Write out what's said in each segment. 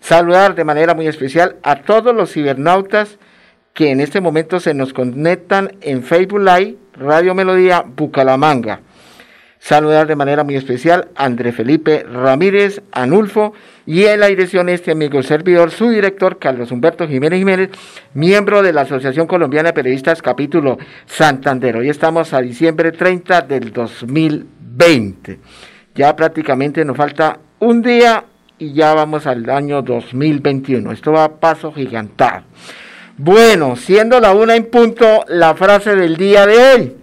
saludar de manera muy especial a todos los cibernautas que en este momento se nos conectan en Facebook Live, Radio Melodía Bucalamanga. Saludar de manera muy especial a André Felipe Ramírez, Anulfo, y en la dirección este amigo servidor, su director, Carlos Humberto Jiménez Jiménez, miembro de la Asociación Colombiana de Periodistas, capítulo Santander. Hoy estamos a diciembre 30 del 2020. Ya prácticamente nos falta un día y ya vamos al año 2021. Esto va a paso gigantado. Bueno, siendo la una en punto, la frase del día de hoy.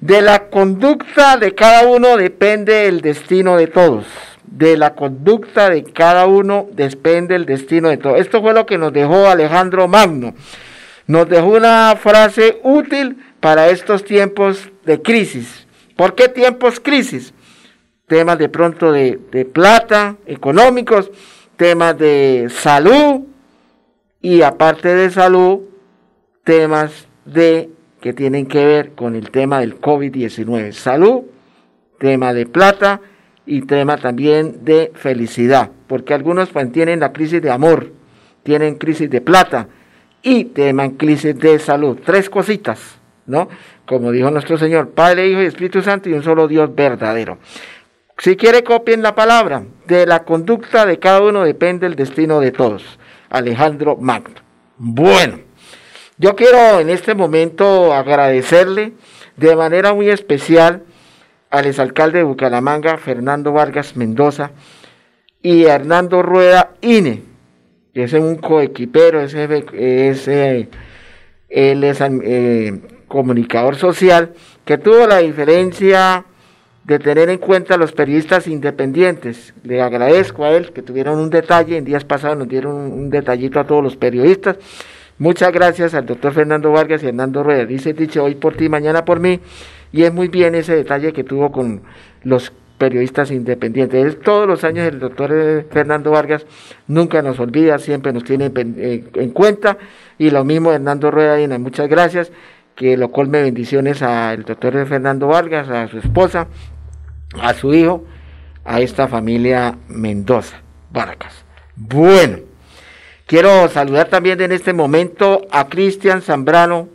De la conducta de cada uno depende el destino de todos. De la conducta de cada uno depende el destino de todos. Esto fue lo que nos dejó Alejandro Magno. Nos dejó una frase útil para estos tiempos de crisis. ¿Por qué tiempos crisis? Temas de pronto de, plata, económicos, temas de salud y aparte de salud, temas de que tienen que ver con el tema del COVID-19. Salud, tema de plata y tema también de felicidad, porque algunos pues, tienen la crisis de amor, tienen crisis de plata y teman crisis de salud. Tres cositas, ¿no? Como dijo nuestro Señor, Padre, Hijo y Espíritu Santo y un solo Dios verdadero. Si quiere, copien la palabra. De la conducta de cada uno depende el destino de todos. Alejandro Magno. Bueno, yo quiero en este momento agradecerle de manera muy especial al exalcalde de Bucaramanga, Fernando Vargas Mendoza, y Hernando Rueda Ine, que es un coequipero, ese, ese, él es eh, comunicador social, que tuvo la diferencia de tener en cuenta a los periodistas independientes. Le agradezco a él que tuvieron un detalle, en días pasados nos dieron un, detallito a todos los periodistas. Muchas gracias al doctor Fernando Vargas y Hernando Rueda. Dice dicho hoy por ti, mañana por mí. Y es muy bien ese detalle que tuvo con los periodistas independientes. todos los años el doctor eh, Fernando Vargas nunca nos olvida, siempre nos tiene eh, en, cuenta. Y lo mismo Hernando Rueda, muchas gracias. Que lo colme bendiciones al doctor Fernando Vargas, a su esposa, a su hijo, a esta familia Mendoza, Vargas. Bueno, quiero saludar también en este momento a Cristian Zambrano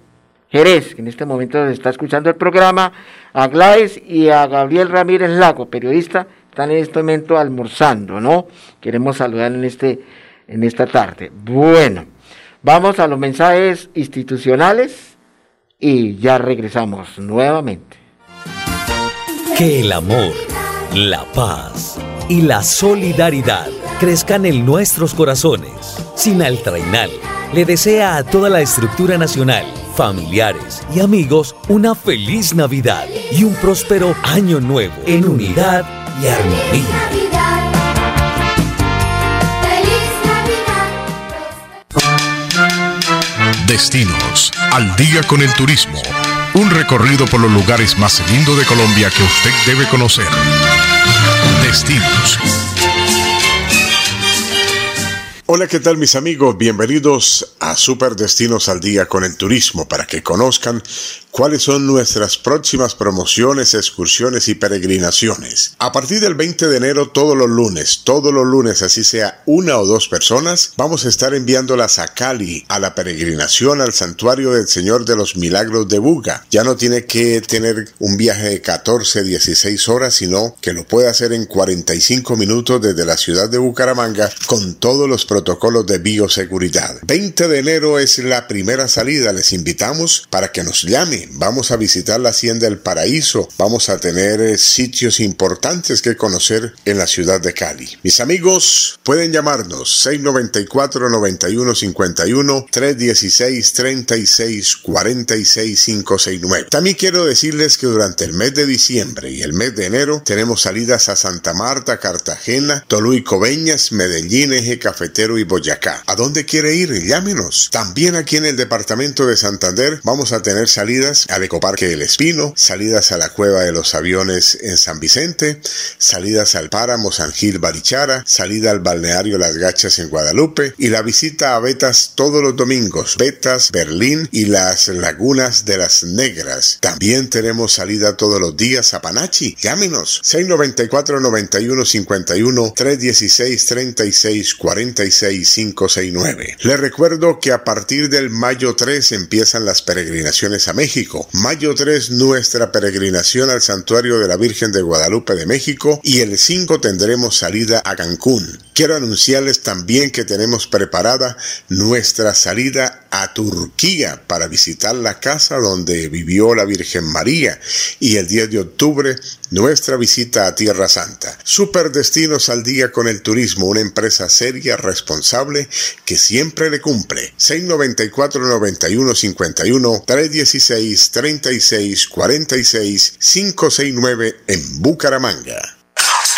Jerez, que en este momento está escuchando el programa, a Gladys y a Gabriel Ramírez Lago, periodista, están en este momento almorzando, ¿no? Queremos saludar en, este, en esta tarde. Bueno, vamos a los mensajes institucionales y ya regresamos nuevamente. Que el amor, la paz y la solidaridad crezcan en nuestros corazones. Sinal Trainal le desea a toda la estructura nacional, familiares y amigos una feliz Navidad y un próspero año nuevo en unidad y armonía. Destinos, al día con el turismo un recorrido por los lugares más lindos de Colombia que usted debe conocer. Destinos. Hola, ¿qué tal mis amigos? Bienvenidos a Super Destinos al Día con el Turismo para que conozcan cuáles son nuestras próximas promociones, excursiones y peregrinaciones. A partir del 20 de enero, todos los lunes, todos los lunes, así sea una o dos personas, vamos a estar enviándolas a Cali, a la peregrinación al santuario del Señor de los Milagros de Buga. Ya no tiene que tener un viaje de 14, 16 horas, sino que lo puede hacer en 45 minutos desde la ciudad de Bucaramanga con todos los protocolos de bioseguridad. 20 de enero es la primera salida, les invitamos para que nos llame Vamos a visitar la Hacienda El Paraíso. Vamos a tener eh, sitios importantes que conocer en la ciudad de Cali. Mis amigos, pueden llamarnos 694-9151, 316-3646-569. También quiero decirles que durante el mes de diciembre y el mes de enero tenemos salidas a Santa Marta, Cartagena, Tolú y Coveñas, Medellín, Eje Cafetero y Boyacá. ¿A dónde quiere ir? Llámenos. También aquí en el departamento de Santander vamos a tener salidas al Ecoparque del Espino, salidas a la Cueva de los Aviones en San Vicente, salidas al Páramo San Gil Barichara, salida al balneario Las Gachas en Guadalupe y la visita a Betas todos los domingos, Betas, Berlín y las lagunas de las Negras. También tenemos salida todos los días a Panachi. Llámenos 694 91 51 316 36 46 569. Les recuerdo que a partir del mayo 3 empiezan las peregrinaciones a México. Mayo 3 nuestra peregrinación al santuario de la Virgen de Guadalupe de México y el 5 tendremos salida a Cancún. Quiero anunciarles también que tenemos preparada nuestra salida a Turquía para visitar la casa donde vivió la Virgen María y el 10 de octubre nuestra visita a Tierra Santa. Super Destinos al Día con el Turismo, una empresa seria, responsable, que siempre le cumple. 694 91 51 316 36 46 569 en Bucaramanga.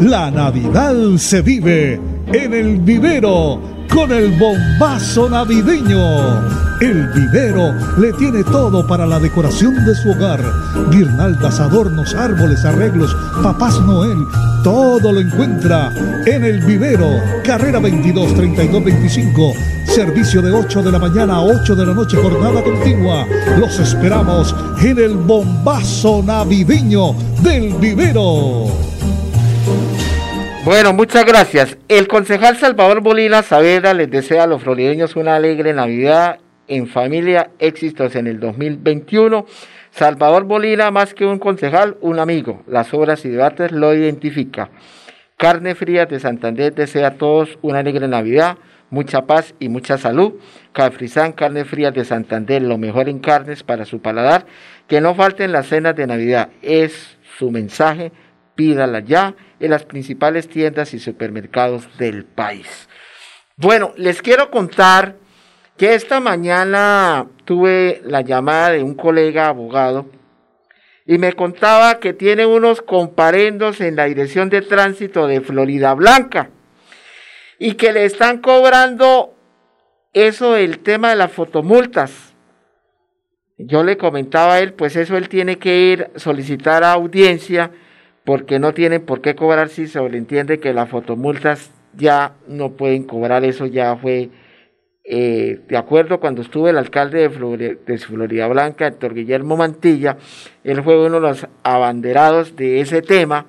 La Navidad se vive en el vivero con el bombazo navideño. El vivero le tiene todo para la decoración de su hogar. Guirnaldas, adornos, árboles, arreglos, papás Noel. Todo lo encuentra en el vivero. Carrera 22 32 25. Servicio de 8 de la mañana a 8 de la noche, jornada continua. Los esperamos en el bombazo navideño del vivero. Bueno, muchas gracias. El concejal Salvador Bolina Saavedra les desea a los florideños una alegre Navidad en familia, éxitos en el 2021. Salvador Bolina, más que un concejal, un amigo. Las obras y debates lo identifica. Carne Fría de Santander desea a todos una alegre Navidad, mucha paz y mucha salud. Cafrizán, Carne Fría de Santander, lo mejor en carnes para su paladar. Que no falten las cenas de Navidad. Es su mensaje pídala ya en las principales tiendas y supermercados del país. Bueno, les quiero contar que esta mañana tuve la llamada de un colega abogado y me contaba que tiene unos comparendos en la dirección de tránsito de Florida Blanca y que le están cobrando eso el tema de las fotomultas. Yo le comentaba a él, pues eso él tiene que ir a solicitar audiencia porque no tienen por qué cobrar si se entiende que las fotomultas ya no pueden cobrar, eso ya fue eh, de acuerdo cuando estuvo el alcalde de Florida, de Blanca, Héctor Guillermo Mantilla, él fue uno de los abanderados de ese tema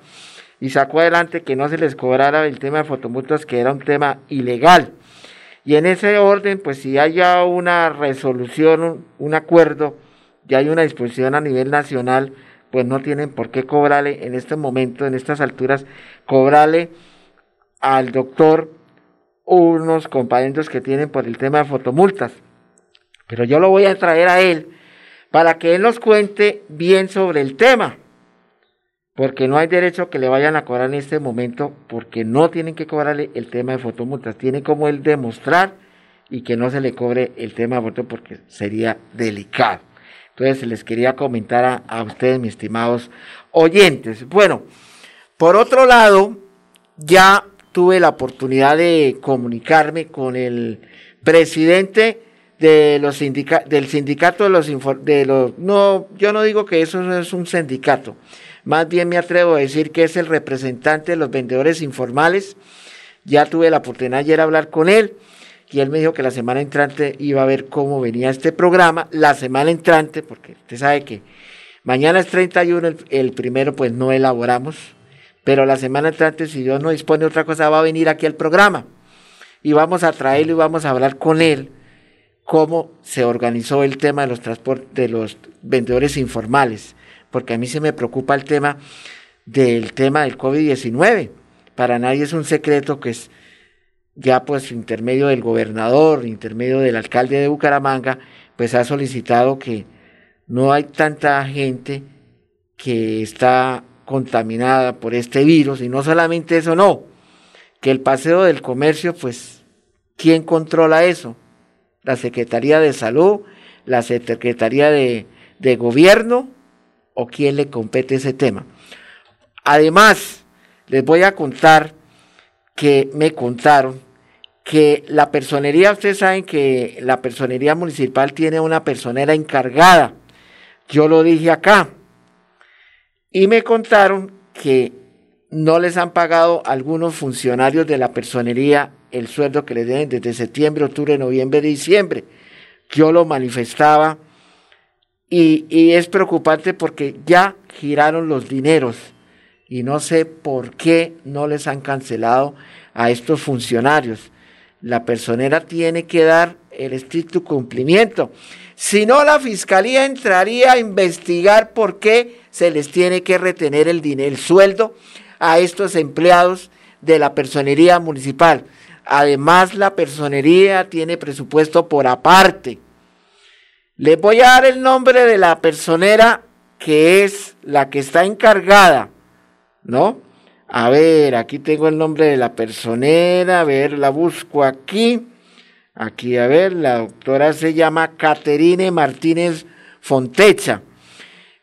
y sacó adelante que no se les cobrara el tema de fotomultas, que era un tema ilegal. Y en ese orden, pues si haya una resolución, un, un acuerdo, ya hay una disposición a nivel nacional, pues no tienen por qué cobrarle en este momento, en estas alturas, cobrarle al doctor unos compañeros que tienen por el tema de fotomultas. Pero yo lo voy a traer a él para que él nos cuente bien sobre el tema. Porque no hay derecho que le vayan a cobrar en este momento, porque no tienen que cobrarle el tema de fotomultas. Tiene como él demostrar y que no se le cobre el tema de fotomultas porque sería delicado. Entonces les quería comentar a, ustedes, mis estimados oyentes. Bueno, por otro lado, ya tuve la oportunidad de comunicarme con el presidente de los del sindicato de los, de los no yo no digo que eso es un sindicato. Más bien me atrevo a decir que es el representante de los vendedores informales. Ya tuve la oportunidad ayer de hablar con él y él me dijo que la semana entrante iba a ver cómo venía este programa, la semana entrante, porque usted sabe que Mañana es 31, el, el primero pues no elaboramos, pero la semana entrante, si Dios no dispone otra cosa, va a venir aquí al programa. Y vamos a traerlo y vamos a hablar con él cómo se organizó el tema de los transportes de los vendedores informales, porque a mí se me preocupa el tema del tema del COVID-19. Para nadie es un secreto que es ya pues intermedio del gobernador, intermedio del alcalde de Bucaramanga, pues ha solicitado que no hay tanta gente que está contaminada por este virus y no solamente eso, no, que el paseo del comercio, pues, ¿quién controla eso? La Secretaría de Salud, la Secretaría de, de Gobierno o quién le compete ese tema. Además, les voy a contar que me contaron que la personería, ustedes saben que la personería municipal tiene una personera encargada. Yo lo dije acá. Y me contaron que no les han pagado algunos funcionarios de la personería el sueldo que les den desde septiembre, octubre, noviembre, diciembre. Yo lo manifestaba y es preocupante porque ya giraron los dineros y no sé por qué no les han cancelado a estos funcionarios. La personera tiene que dar el estricto cumplimiento. Si no, la fiscalía entraría a investigar por qué se les tiene que retener el dinero, el sueldo a estos empleados de la personería municipal. Además, la personería tiene presupuesto por aparte. Les voy a dar el nombre de la personera que es la que está encargada, ¿no? A ver, aquí tengo el nombre de la personera, a ver, la busco aquí. Aquí, a ver, la doctora se llama Caterine Martínez Fontecha.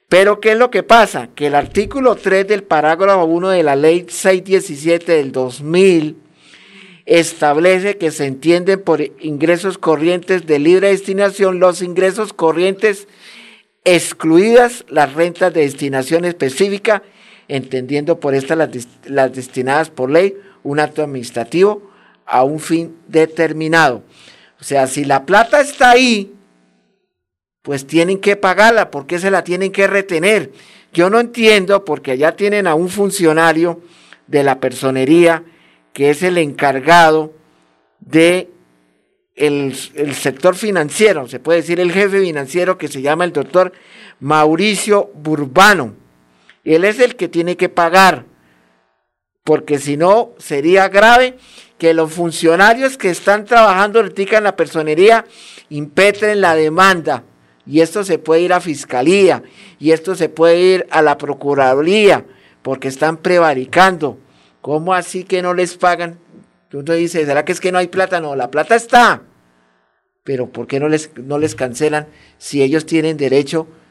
Pero, ¿qué es lo que pasa? Que el artículo 3 del parágrafo 1 de la ley 617 del 2000 establece que se entienden por ingresos corrientes de libre destinación los ingresos corrientes excluidas las rentas de destinación específica, entendiendo por estas las, destinadas por ley un acto administrativo a un fin determinado. O sea, si la plata está ahí, pues tienen que pagarla, ¿por qué se la tienen que retener? Yo no entiendo porque allá tienen a un funcionario de la personería que es el encargado de el, el, sector financiero, se puede decir el jefe financiero que se llama el doctor Mauricio Burbano. Él es el que tiene que pagar, porque si no sería grave que los funcionarios que están trabajando ahorita en la personería impetren la demanda. Y esto se puede ir a fiscalía, y esto se puede ir a la procuraduría, porque están prevaricando. ¿Cómo así que no les pagan? Tú te dices, ¿será que es que no hay plata? No, la plata está. Pero ¿por qué no les, no les cancelan si ellos tienen derecho a,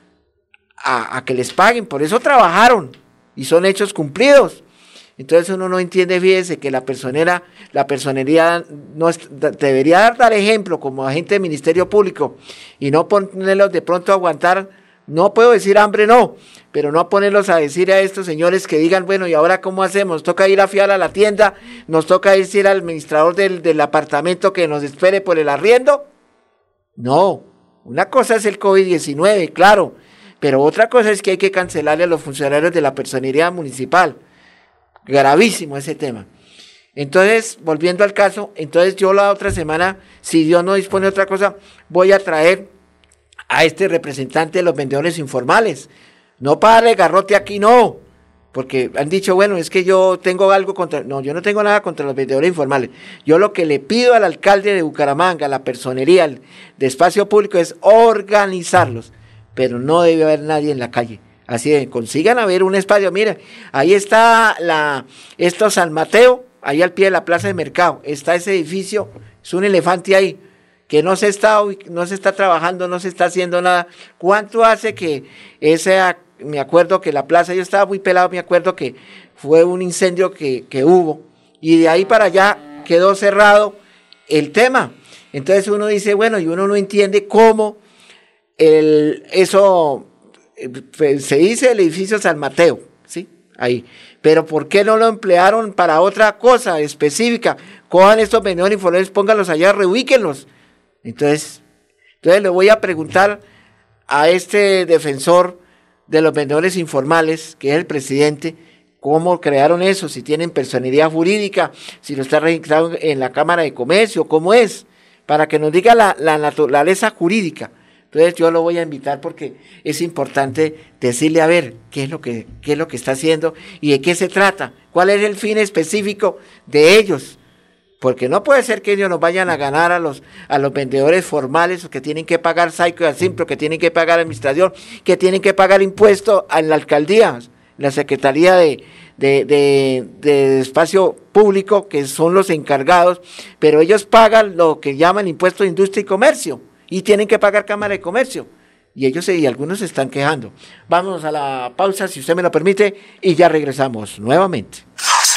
a que les paguen? Por eso trabajaron y son hechos cumplidos. Entonces uno no entiende, fíjese, que la personera, la personería no debería dar, dar ejemplo como agente del Ministerio Público y no ponerlos de pronto a aguantar, no puedo decir hambre, no, pero no ponerlos a decir a estos señores que digan, bueno, ¿y ahora cómo hacemos? Nos toca ir a fiar a la tienda, nos toca decir al administrador del, del apartamento que nos espere por el arriendo. No, una cosa es el COVID-19, claro, pero otra cosa es que hay que cancelarle a los funcionarios de la personería municipal gravísimo ese tema. Entonces, volviendo al caso, entonces yo la otra semana, si Dios no dispone de otra cosa, voy a traer a este representante de los vendedores informales. No para garrote aquí, no. Porque han dicho, bueno, es que yo tengo algo contra... No, yo no tengo nada contra los vendedores informales. Yo lo que le pido al alcalde de Bucaramanga, la personería de espacio público, es organizarlos. Pero no debe haber nadie en la calle Así de, consigan a ver un espacio. Mira, ahí está la, esto San Mateo, ahí al pie de la plaza de mercado. Está ese edificio, es un elefante ahí, que no se está, no se está trabajando, no se está haciendo nada. ¿Cuánto hace que ese, me acuerdo que la plaza, yo estaba muy pelado, me acuerdo que fue un incendio que, que hubo, y de ahí para allá quedó cerrado el tema. Entonces uno dice, bueno, y uno no entiende cómo el, eso eh, se dice el edificio San Mateo, ¿sí? Ahí. Pero ¿por qué no lo emplearon para otra cosa específica? Cojan estos vendedores informales, pónganlos allá, reubíquenlos. Entonces, entonces le voy a preguntar a este defensor de los vendedores informales, que es el presidente, cómo crearon eso, si tienen personalidad jurídica, si lo está registrado en la Cámara de Comercio, cómo es, para que nos diga la, naturaleza jurídica. Entonces yo lo voy a invitar porque es importante decirle a ver qué es lo que, qué es lo que está haciendo y de qué se trata, cuál es el fin específico de ellos. Porque no puede ser que ellos nos vayan a ganar a los, a los vendedores formales que tienen que pagar SAICO y ASIMPRO, que tienen que pagar administración, que tienen que pagar impuestos en la alcaldía la Secretaría de, de, Espacio Público, que son los encargados, pero ellos pagan lo que llaman impuesto de industria y comercio y tienen que pagar Cámara de Comercio. Y ellos y algunos se están quejando. Vamos a la pausa, si usted me lo permite, y ya regresamos nuevamente.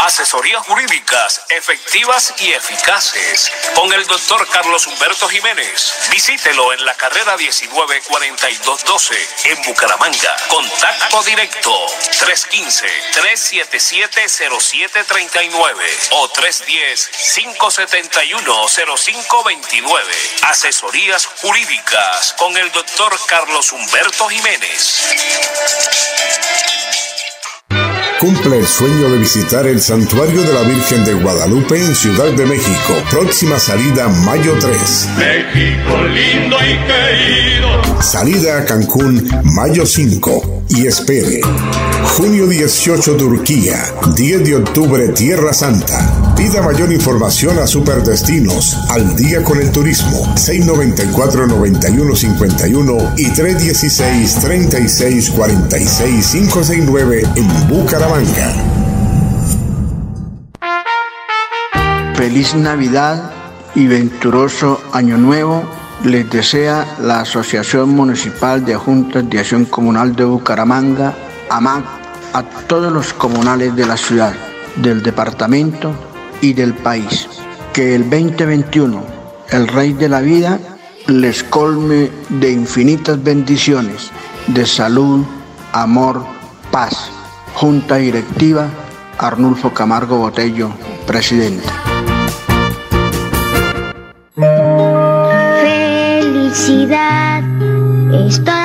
Asesorías jurídicas efectivas y eficaces con el doctor Carlos Humberto Jiménez. Visítelo en la carrera 194212 en Bucaramanga. Contacto directo 315-377-0739 o 310-571-0529. Asesorías jurídicas con el doctor Carlos Humberto Jiménez. Cumple el sueño de visitar el Santuario de la Virgen de Guadalupe en Ciudad de México. Próxima salida mayo 3. México lindo y querido. Salida a Cancún mayo 5. Y espere. Junio 18 Turquía. 10 de octubre Tierra Santa. Pida mayor información a Superdestinos. Al día con el turismo. 694-9151 y 316-3646-569 en Bucaramanga. Feliz Navidad y venturoso Año Nuevo les desea la Asociación Municipal de Juntas de Acción Comunal de Bucaramanga, AMAC, a todos los comunales de la ciudad, del departamento y del país. Que el 2021, el Rey de la Vida, les colme de infinitas bendiciones, de salud, amor, paz Junta Directiva, Arnulfo Camargo Botello, presidente. Felicidad es todo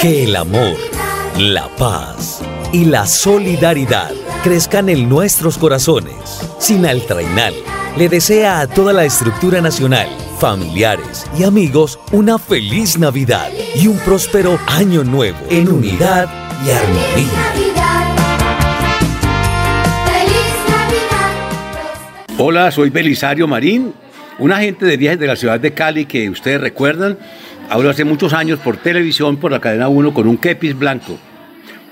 Que el amor, la paz y la solidaridad crezcan en nuestros corazones, sin altrainal le desea a toda la estructura nacional, familiares y amigos una feliz Navidad y un próspero año nuevo en unidad y armonía. Hola, soy Belisario Marín, un agente de viajes de la ciudad de Cali que ustedes recuerdan, hablo hace muchos años por televisión por la cadena 1 con un kepis blanco.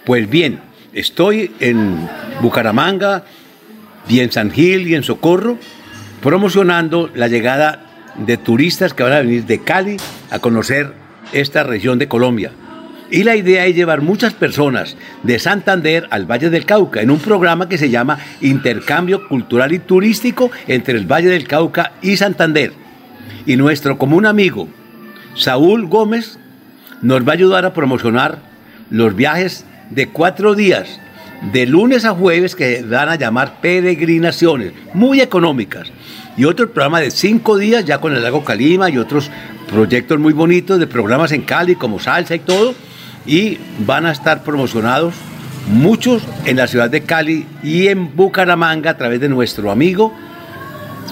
Pues bien, estoy en Bucaramanga y en San Gil y en Socorro promocionando la llegada de turistas que van a venir de Cali a conocer esta región de Colombia. Y la idea es llevar muchas personas de Santander al Valle del Cauca en un programa que se llama Intercambio Cultural y Turístico entre el Valle del Cauca y Santander. Y nuestro común amigo, Saúl Gómez, nos va a ayudar a promocionar los viajes de cuatro días, de lunes a jueves, que van a llamar peregrinaciones, muy económicas y otro programa de cinco días ya con el lago Calima y otros proyectos muy bonitos de programas en Cali como salsa y todo. Y van a estar promocionados muchos en la ciudad de Cali y en Bucaramanga a través de nuestro amigo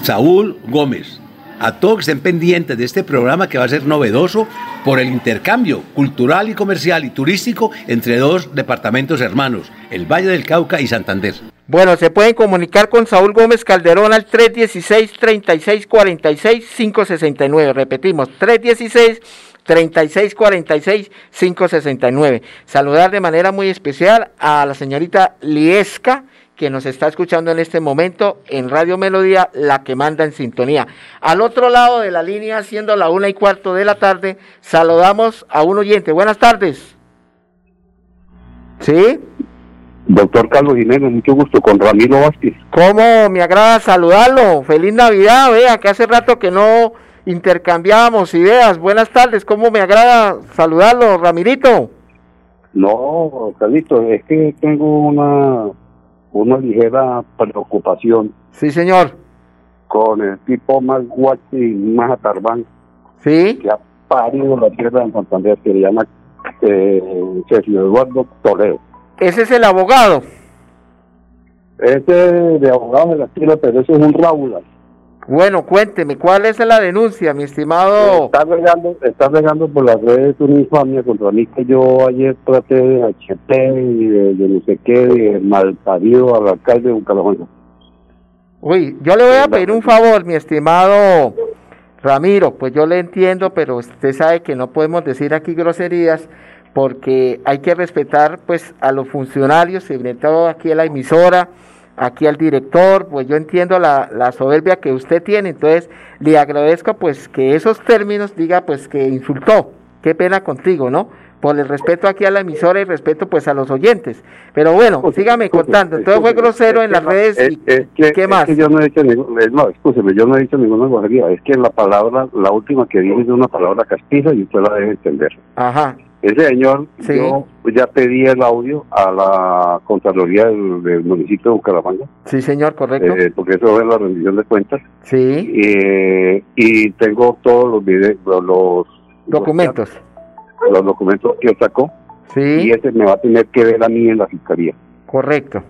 Saúl Gómez. A todos que estén pendientes de este programa que va a ser novedoso por el intercambio cultural y comercial y turístico entre dos departamentos hermanos, el Valle del Cauca y Santander. Bueno, se pueden comunicar con Saúl Gómez Calderón al 316-3646-569. Repetimos, 316-3646-569. Saludar de manera muy especial a la señorita Liesca, que nos está escuchando en este momento en Radio Melodía, la que manda en sintonía. Al otro lado de la línea, siendo la una y cuarto de la tarde, saludamos a un oyente. Buenas tardes. ¿Sí? Doctor Carlos Jiménez, mucho gusto, con Ramiro Vázquez. ¿Cómo me agrada saludarlo? Feliz Navidad, vea, que hace rato que no intercambiábamos ideas. Buenas tardes, ¿cómo me agrada saludarlo, Ramirito? No, Carlito, es que tengo una, una ligera preocupación. Sí, señor. Con el tipo más guachi y más atarbán. Sí. Que ha parido la tierra en Santander, que se llama eh, Sergio Eduardo Toledo. Ese es el abogado. Ese de abogado de la tierra, pero ese es un Raúl. Bueno, cuénteme, ¿cuál es la denuncia, mi estimado? Está regando, está regando por las redes una infamia contra mí que yo ayer traté de HP y de, no sé qué, de malparido al alcalde de Bucaramanga. Uy, yo le voy a pedir un favor, mi estimado Ramiro, pues yo le entiendo, pero usted sabe que no podemos decir aquí groserías porque hay que respetar pues a los funcionarios, sobre todo aquí en la emisora, aquí al director, pues yo entiendo la, la, soberbia que usted tiene, entonces le agradezco pues que esos términos diga pues que insultó, qué pena contigo, ¿no? Por el respeto aquí a la emisora y respeto pues a los oyentes. Pero bueno, sígame contando, entonces fue grosero en las redes y ¿qué más? yo no he dicho no, escúcheme, yo no he dicho ninguna grosería, es que la palabra, la última que dije es una palabra castiza y usted la debe entender. Ajá. Ese señor, yo ya pedí el audio a la Contraloría del, municipio de Bucaramanga. Sí, señor, correcto. Eh, porque eso es la rendición de cuentas. Sí. Eh, y tengo todos los videos, los documentos. Los, documentos que sacó. Sí. Y ese me va a tener que ver a mí en la fiscalía. Correcto.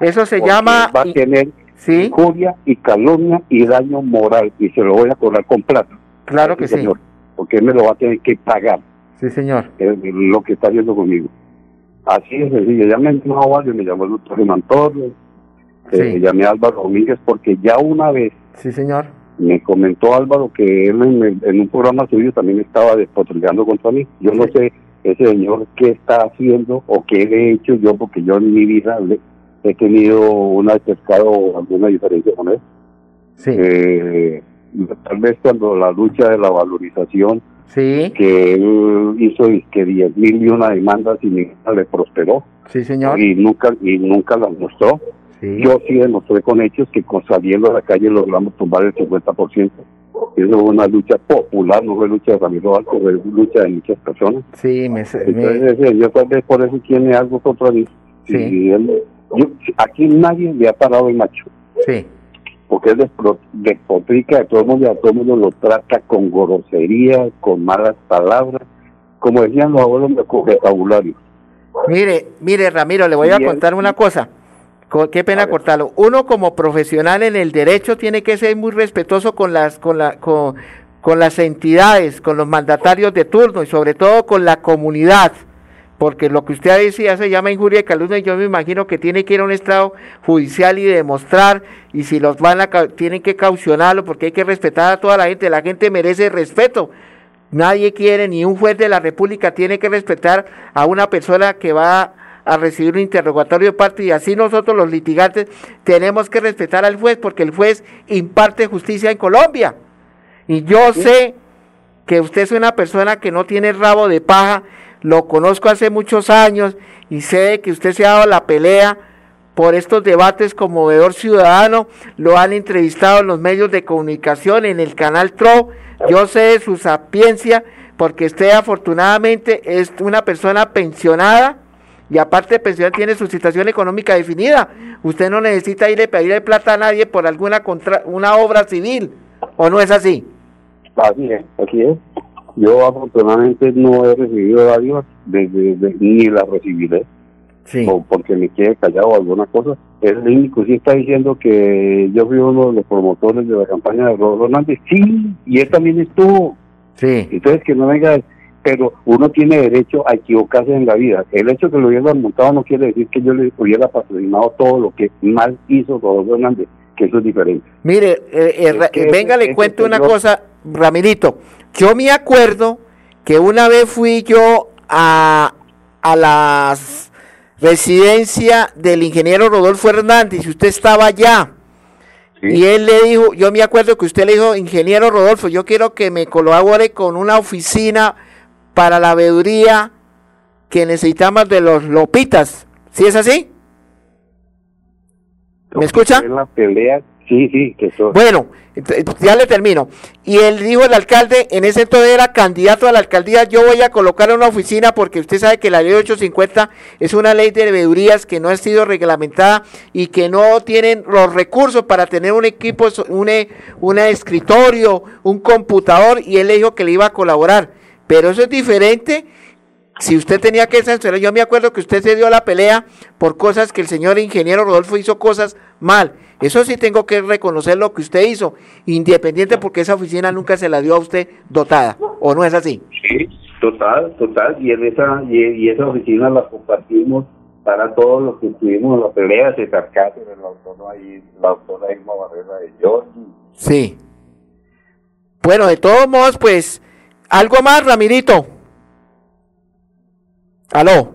Eso se llama. Va a tener ¿Sí? injuria y calumnia y daño moral y se lo voy a cobrar con plata. Claro que señor, Porque él me lo va a tener que pagar. Sí, señor. Es lo que está haciendo conmigo. Así es sencillo. Ya me varios, me llamó el doctor Germán Torres, eh, llamé a Álvaro Domínguez porque ya una vez. Sí, señor. Me comentó Álvaro que él en, un programa suyo también estaba despotricando contra mí. Yo no sé ese señor qué está haciendo o qué he hecho yo, porque yo en mi vida he tenido una pescado o alguna diferencia con él. Sí. Eh, tal vez cuando la lucha de la valorización Sí. Que él hizo que 10 mil y una demanda y ninguna le prosperó. Sí, señor. Y nunca, y nunca la mostró. Yo sí demostré con hechos que con saliendo a la calle logramos tumbar el 50%. Eso fue una lucha popular, no fue lucha de Ramiro Alto, fue lucha de muchas personas. Sí, me, Entonces, yo tal vez por eso tiene algo contra mí. Sí. Y él, aquí nadie le ha parado el macho. Sí porque él despotrica de todo el mundo y a todo el mundo lo trata con grosería, con malas palabras, como decían los abuelos de vocabulario. Mire, mire Ramiro, le voy a contar una cosa. Qué pena cortarlo. Uno como profesional en el derecho tiene que ser muy respetuoso con las con la con, con las entidades, con los mandatarios de turno y sobre todo con la comunidad porque lo que usted decía se llama injuria y calumnia y yo me imagino que tiene que ir a un estado judicial y demostrar y si los van a tienen que caucionarlo porque hay que respetar a toda la gente, la gente merece respeto. Nadie quiere ni un juez de la República tiene que respetar a una persona que va a recibir un interrogatorio de parte y así nosotros los litigantes tenemos que respetar al juez porque el juez imparte justicia en Colombia. Y yo sé que usted es una persona que no tiene rabo de paja lo conozco hace muchos años y sé que usted se ha dado la pelea por estos debates como veedor ciudadano, lo han entrevistado en los medios de comunicación, en el canal TRO, yo sé de su sapiencia, porque usted afortunadamente es una persona pensionada, y aparte pensionada tiene su situación económica definida. Usted no necesita irle a pedirle plata a nadie por alguna contra, una obra civil, ¿o no es así? Así es, así es. Yo afortunadamente no he recibido dádivas, ni las recibiré. O porque me quede callado alguna cosa. El único sí está diciendo que yo fui uno de los promotores de la campaña de Rodolfo Hernández. Sí, y él también estuvo. Sí. Entonces que no venga, pero uno tiene derecho a equivocarse en la vida. El hecho que lo hubiera montado no quiere decir que yo le hubiera patrocinado todo lo que mal hizo Rodolfo Hernández, que eso es diferente. Mire, eh, eh, venga, le cuento una cosa, Ramirito. Yo me acuerdo que una vez fui yo a, a las residencia del ingeniero Rodolfo Hernández, y usted estaba allá. Y él le dijo, yo me acuerdo que usted le dijo, ingeniero Rodolfo, yo quiero que me colabore con una oficina para la veeduría que necesitamos de los lopitas. ¿Sí es así? ¿Me escucha? la pelea Sí, sí, que eso. Bueno, ya le termino. Y él dijo el alcalde, en ese entonces era candidato a la alcaldía, yo voy a colocar una oficina porque usted sabe que la ley 850 es una ley de veedurías que no ha sido reglamentada y que no tienen los recursos para tener un equipo, un, un escritorio, un computador, y él le dijo que le iba a colaborar. Pero eso es diferente si usted tenía que censurar, yo me acuerdo que usted se dio la pelea por cosas que el señor ingeniero Rodolfo hizo cosas mal. Eso sí tengo que reconocer lo que usted hizo, independiente porque esa oficina nunca se la dio a usted dotada, ¿o no es así? Sí, total, total, y en esa y, esa oficina la compartimos para todos los que estuvimos en la pelea, se Cáceres, la autora, la autora Irma Barrera de Georgie. Sí. Bueno, de todos modos, pues, algo más, Ramirito. Aló.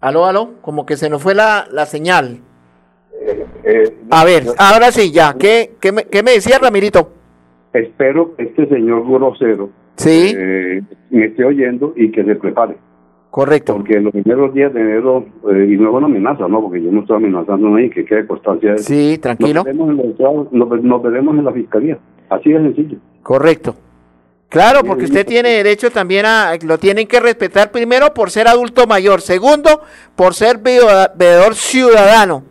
Aló, aló, como que se nos fue la, la señal. Eh, a ver, ahora sí, ya. ¿Qué, qué, me, qué me decía Ramirito? Espero que este señor grosero ¿Sí? Eh, me esté oyendo y que se prepare. Correcto. Porque en los primeros días de enero, eh, y no es una amenaza, ¿no? Porque yo no estoy amenazando a nadie, que quede constancia de Sí, tranquilo. Nos veremos, en nos veremos en la fiscalía. Así de sencillo. Correcto. Claro, porque usted tiene derecho también a, lo tienen que respetar primero por ser adulto mayor, segundo, por ser veedor ciudadano.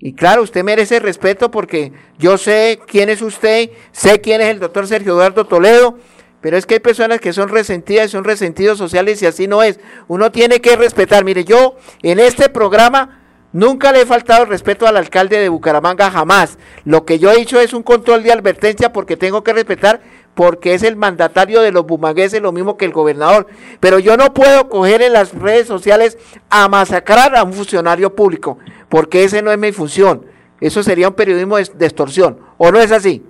Y claro, usted merece respeto porque yo sé quién es usted, sé quién es el doctor Sergio Eduardo Toledo, pero es que hay personas que son resentidas, son resentidos sociales y así no es. Uno tiene que respetar. Mire, yo en este programa Nunca le he faltado respeto al alcalde de Bucaramanga, jamás. Lo que yo he hecho es un control de advertencia porque tengo que respetar porque es el mandatario de los bumangueses, lo mismo que el gobernador. Pero yo no puedo coger en las redes sociales a masacrar a un funcionario público, porque ese no es mi función. Eso sería un periodismo de, extorsión, ¿o no es así?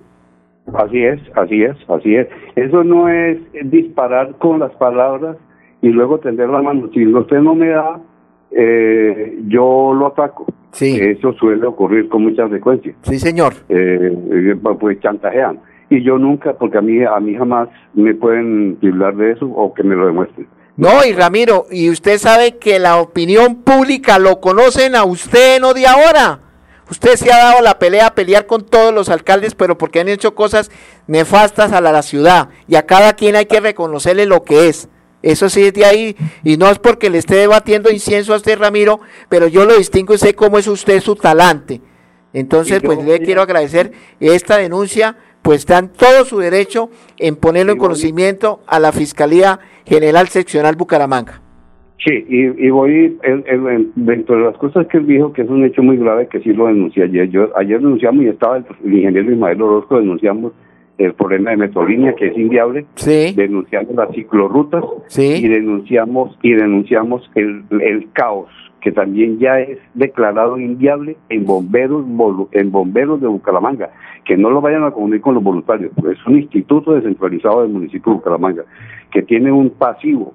Así es, así es, así es. Eso no es disparar con las palabras y luego tender la mano. Si usted no me da, eh, yo lo ataco. Sí. Eso suele ocurrir con mucha frecuencia. Sí, señor. Eh, eh pues chantajean y yo nunca, porque a mí, a mí jamás me pueden hablar de eso o que me lo demuestren. No, y Ramiro, y usted sabe que la opinión pública lo conocen a usted, no de ahora. Usted se ha dado la pelea a pelear con todos los alcaldes, pero porque han hecho cosas nefastas a la, ciudad. Y a cada quien hay que reconocerle lo que es. Eso sí es de ahí, y no es porque le esté debatiendo incienso a usted, Ramiro, pero yo lo distingo y sé cómo es usted su talante. Entonces, pues le quiero agradecer esta denuncia pues están todo su derecho en ponerlo en conocimiento a la Fiscalía General Seccional Bucaramanga. Sí, y, voy dentro de las cosas que él dijo, que es un hecho muy grave, que sí lo denuncié ayer. Yo, ayer denunciamos y estaba el, ingeniero Ismael Orozco, denunciamos el problema de Metrolínea, que es inviable. Sí. Denunciamos las ciclorrutas. Sí. Y denunciamos, y denunciamos el, el caos que también ya es declarado inviable en bomberos en bomberos de Bucaramanga, que no lo vayan a confundir con los voluntarios, es un instituto descentralizado del municipio de Bucaramanga que tiene un pasivo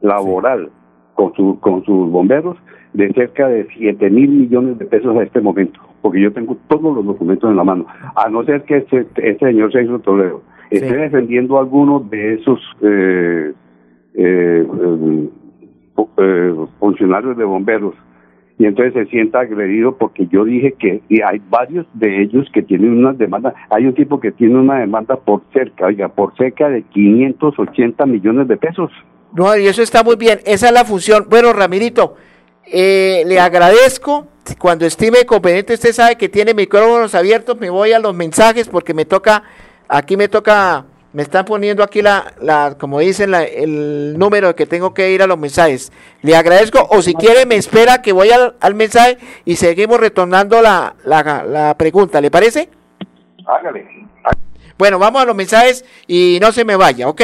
laboral con, su, con sus bomberos de cerca de 7 mil millones de pesos a este momento, porque yo tengo todos los documentos en la mano, a no ser que este, este señor Sergio Toledo. Esté defendiendo algunos de esos eh, eh, eh eh, funcionarios de bomberos y entonces se sienta agredido porque yo dije que y hay varios de ellos que tienen una demanda, hay un tipo que tiene una demanda por cerca, oiga, por cerca de 580 millones de pesos. No, y eso está muy bien, esa es la función. Bueno, Ramirito, eh, le agradezco, cuando estime conveniente, usted sabe que tiene micrófonos abiertos, me voy a los mensajes porque me toca, aquí me toca me están poniendo aquí la, la como dicen, la, el número que tengo que ir a los mensajes. Le agradezco, o si quiere me espera que voy al, al mensaje y seguimos retornando la, la, la pregunta. ¿Le parece? Hágale. Bueno, vamos a los mensajes y no se me vaya, ¿ok?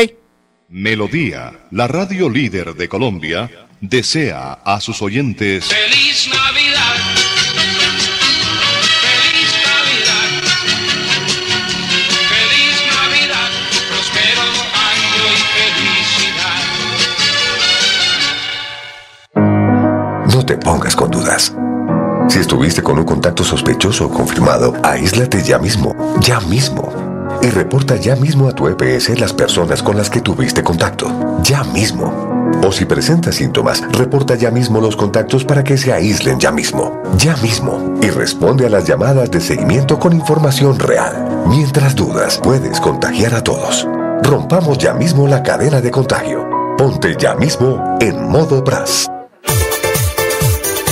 Melodía, la radio líder de Colombia, desea a sus oyentes... ¡Feliz Navidad! Si estuviste con un contacto sospechoso o confirmado, aíslate ya mismo, ya mismo. Y reporta ya mismo a tu EPS las personas con las que tuviste contacto, ya mismo. O si presenta síntomas, reporta ya mismo los contactos para que se aíslen ya mismo, ya mismo. Y responde a las llamadas de seguimiento con información real. Mientras dudas, puedes contagiar a todos. Rompamos ya mismo la cadena de contagio. Ponte ya mismo en modo BRAS.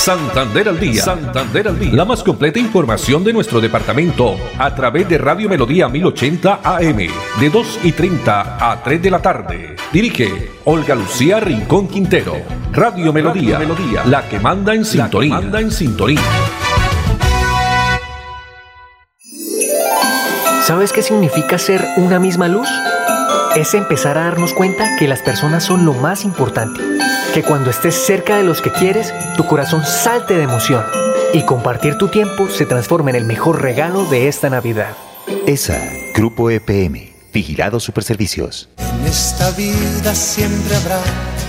Santander al día. Santander al día. La más completa información de nuestro departamento a través de Radio Melodía 1080 AM de 2 y 30 a 3 de la tarde. Dirige Olga Lucía Rincón Quintero. Radio Melodía, Melodía la que manda en sintonía. manda en sintonía. ¿Sabes qué significa ser una misma luz? Es empezar a darnos cuenta que las personas son lo más importante que cuando estés cerca de los que quieres, tu corazón salte de emoción y compartir tu tiempo se transforme en el mejor regalo de esta Navidad. ESA, Grupo EPM, Vigilado Superservicios. En esta vida siempre habrá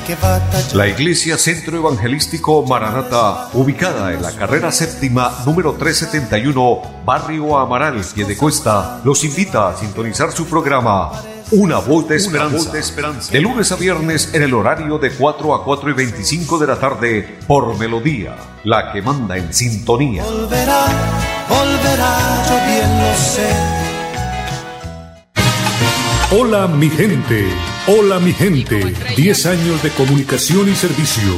que batallar. La Iglesia Centro Evangelístico Maranata, ubicada en la carrera séptima número 371, Barrio Amaral, Cuesta, los invita a sintonizar su programa una voz de esperanza. de lunes a viernes en el horario de 4 a 4 y 25 de la tarde por Melodía, la que manda en sintonía. Volverá, volverá, yo bien lo sé. Hola mi gente, hola mi gente, 10 años de comunicación y servicio.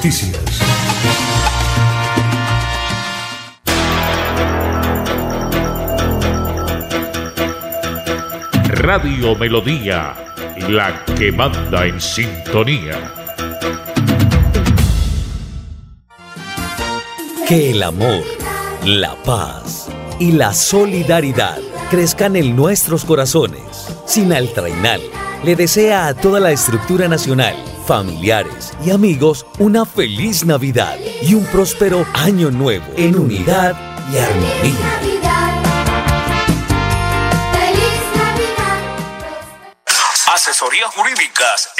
Radio Melodía, la que manda en sintonía. Que el amor, la paz y la solidaridad crezcan en nuestros corazones. Sin Altrainal le desea a toda la estructura nacional familiares y amigos una feliz Navidad y un próspero año nuevo en unidad y armonía.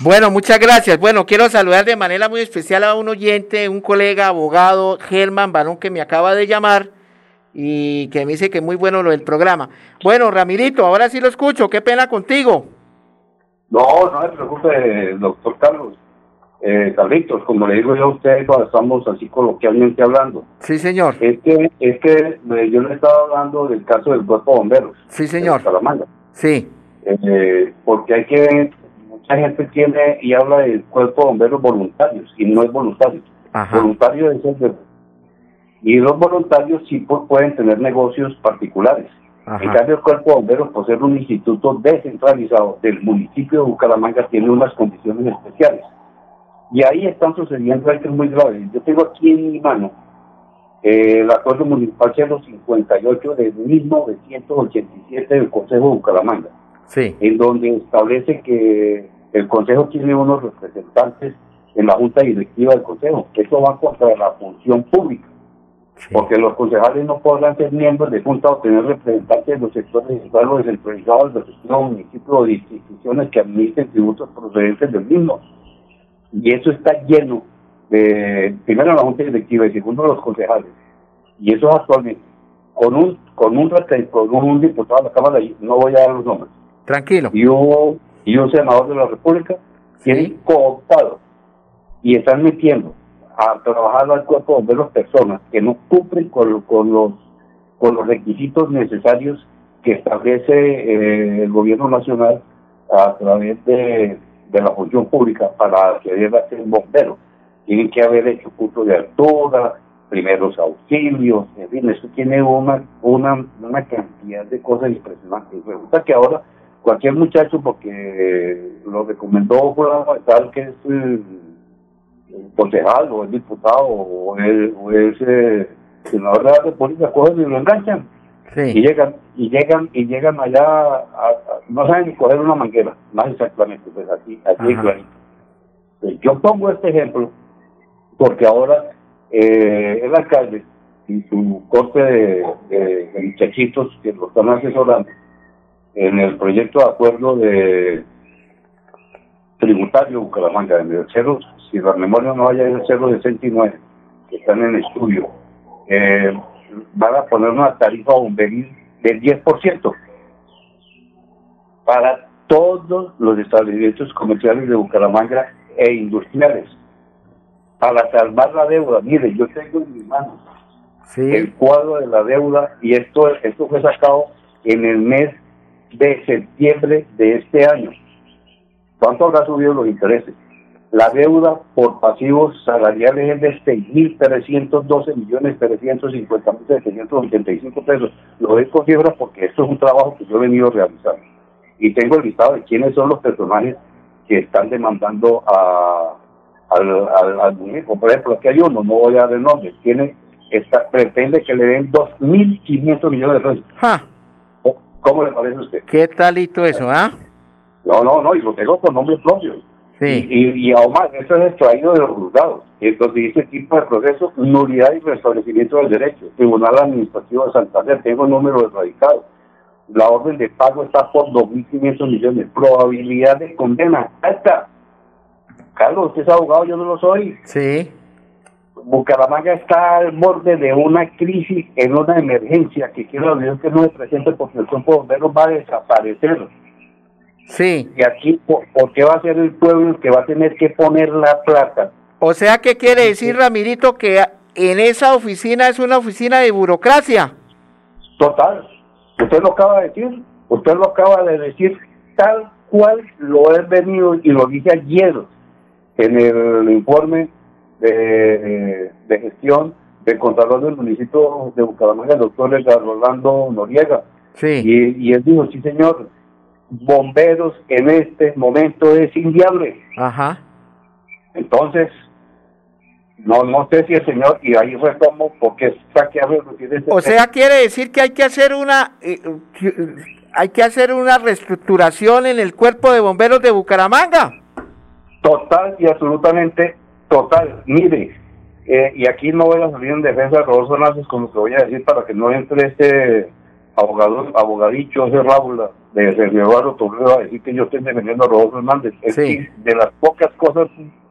Bueno, muchas gracias. Bueno, quiero saludar de manera muy especial a un oyente, un colega abogado, Germán Barón, que me acaba de llamar y que me dice que muy bueno lo del programa. Bueno, Ramirito, ahora sí lo escucho. Qué pena contigo. No, no se preocupe, doctor Carlos. eh, Carlitos, como le digo yo a cuando estamos así coloquialmente hablando. Sí, señor. Es que, es que eh, yo le estaba hablando del caso del cuerpo de bomberos. Sí, señor. Salamanca. Sí. Eh, porque hay que, mucha gente tiene y habla del cuerpo de bomberos voluntarios y no es voluntario. Ajá. Voluntario es el de- Y los voluntarios sí pu- pueden tener negocios particulares. Ajá. En cambio, el cuerpo de bomberos, por ser un instituto descentralizado del municipio de Bucaramanga, tiene unas condiciones especiales. Y ahí están sucediendo hechos muy graves. Yo tengo aquí en mi mano eh, el acuerdo municipal 058 de 1987 del Consejo de Bucaramanga, Sí. en donde establece que el Consejo tiene unos representantes en la Junta Directiva del Consejo. Eso va contra la función pública, porque los concejales no podrán ser miembros de Junta o tener representantes de los sectores estados descentralizados de los distintos municipios o de instituciones que administren tributos procedentes del mismo. Y eso está lleno de, primero, la Junta Directiva y segundo, los concejales. Y eso es actualmente. Con un, con un, con un diputado de la Cámara, no voy a dar los nombres, Tranquilo. y un, y un senador de la República, tienen cooptado y están metiendo a trabajar al cuerpo de bomberos personas que no cumplen con, con los con los requisitos necesarios que establece eh, el gobierno nacional a través de, de la función pública para acceder a ser bombero. Tienen que haber hecho curso de altura, primeros auxilios, en fin, eso tiene una, una, una cantidad de cosas impresionantes. Resulta que ahora cualquier muchacho, porque lo recomendó de tal que es eh, concejal o es diputado o es, o es eh, senador de la República, cogen y lo enganchan. Y llegan, y llegan, y llegan allá, a- a- no saben ni coger una manguera, más exactamente, pues así, así Ajá. clarito. Pues yo pongo este ejemplo porque ahora eh, el alcalde y su corte de, de- de muchachitos que lo están asesorando en el proyecto de acuerdo de tributario Bucaramanga, en el cero, si la memoria no vaya en el 069, que están en estudio, eh, van a poner una tarifa bomberil del 10% para todos los establecimientos comerciales de Bucaramanga e industriales para salvar la deuda. Mire, yo tengo en mis manos el cuadro de la deuda y esto, esto fue sacado en el mes de septiembre de este año. ¿Cuánto habrá subido los intereses? La deuda por pasivos salariales es de 6.312 millones 350 mil 785 pesos. Lo doy con porque esto es un trabajo que yo he venido realizando. Y tengo el listado de quiénes son los personajes que están demandando a, al, al, al muñeco. Por ejemplo, aquí hay uno, no voy a dar el nombre, tiene, está, pretende que le den 2.500 millones de pesos. ¿Cómo le parece a usted? ¿Qué talito eso, ah? No, no, no, y lo tengo con nombre propio. Sí. Y, y, y aún más, eso es extraído de los juzgados. Entonces dice tipo de proceso, nulidad y restablecimiento del derecho. Tribunal Administrativo de Santander, tengo número de radicado. La orden de pago está por 2.500 millones. Probabilidad de condena alta. Carlos, usted es abogado, yo no lo soy. Sí. Bucaramanga está al borde de una crisis, en una emergencia que quiero decir que no se presente porque el cuerpo de bomberos va a desaparecer. Sí. Y aquí, ¿por, por qué va a ser el pueblo el que va a tener que poner la plata? O sea, ¿qué quiere decir, Ramirito, que en esa oficina es una oficina de burocracia? Total. Usted lo acaba de decir. Usted lo acaba de decir tal cual lo he venido y lo dije ayer en el informe de, de gestión del Contralor del municipio de Bucaramanga, el doctor Edgar Rolando Noriega. Sí. Y, y él dijo, sí señor, bomberos en este momento es inviable. Ajá. Entonces, no no sé si el señor, y ahí fue como, porque está que habla de este O sea, quiere decir que hay que hacer una eh, eh, hay que hacer una reestructuración en el cuerpo de bomberos de Bucaramanga. Total y absolutamente total. Mire, eh, y aquí no voy a salir en defensa de Rodolfo Hernández con lo que voy a decir para que no entre este abogado, abogadicho, ese Raúl de Eduardo Toledo a decir que yo estoy defendiendo a Rodolfo Hernández. Es que de las pocas cosas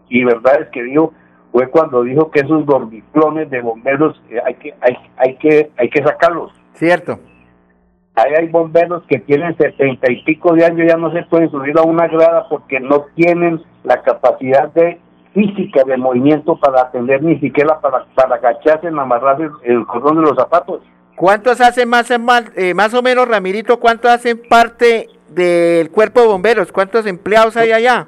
y verdades que dijo fue cuando dijo que esos gordiflones de bomberos eh, hay que hay, hay que hay que sacarlos. Cierto. Ahí hay bomberos que tienen setenta y pico de años, ya no se pueden subir a una grada porque no tienen la capacidad de física de movimiento para atender ni siquiera para, para agacharse en amarrar el, cordón de los zapatos. ¿Cuántos hacen más, eh, más o menos, Ramirito, cuántos hacen parte del cuerpo de bomberos? ¿Cuántos empleados hay allá?